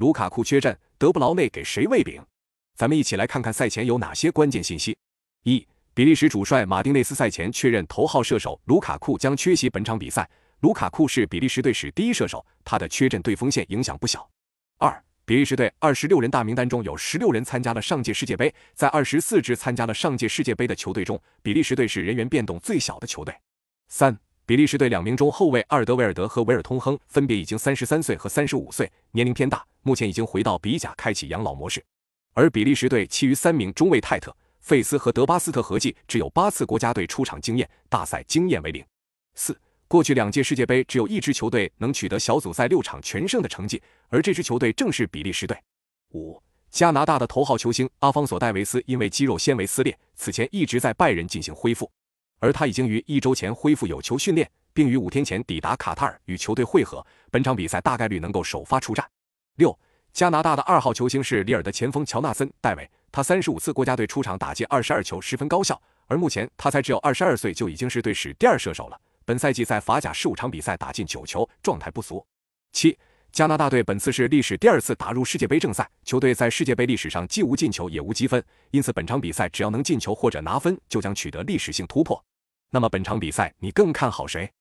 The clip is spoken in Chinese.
卢卡库缺阵，德布劳内给谁喂饼？咱们一起来看看赛前有哪些关键信息。一、比利时主帅马丁内斯赛前确认头号射手卢卡库将缺席本场比赛。卢卡库是比利时队史第一射手，他的缺阵对锋线影响不小。二、比利时队二十六人大名单中有十六人参加了上届世界杯，在二十四支参加了上届世界杯的球队中，比利时队是人员变动最小的球队。三、比利时队两名中后卫阿尔德维尔德和维尔通亨分别已经三十三岁和三十五岁，年龄偏大，目前已经回到比甲开启养老模式。而比利时队其余三名中卫泰特、费斯和德巴斯特合计只有八次国家队出场经验，大赛经验为零。四。过去两届世界杯，只有一支球队能取得小组赛六场全胜的成绩，而这支球队正是比利时队。五，加拿大的头号球星阿方索·戴维斯因为肌肉纤维撕裂，此前一直在拜仁进行恢复，而他已经于一周前恢复有球训练，并于五天前抵达卡塔尔与球队会合，本场比赛大概率能够首发出战。六，加拿大的二号球星是里尔的前锋乔纳森·戴维，他三十五次国家队出场打进二十二球，十分高效，而目前他才只有二十二岁，就已经是队史第二射手了。本赛季在法甲十五场比赛打进九球，状态不俗。七，加拿大队本次是历史第二次打入世界杯正赛，球队在世界杯历史上既无进球也无积分，因此本场比赛只要能进球或者拿分，就将取得历史性突破。那么本场比赛你更看好谁？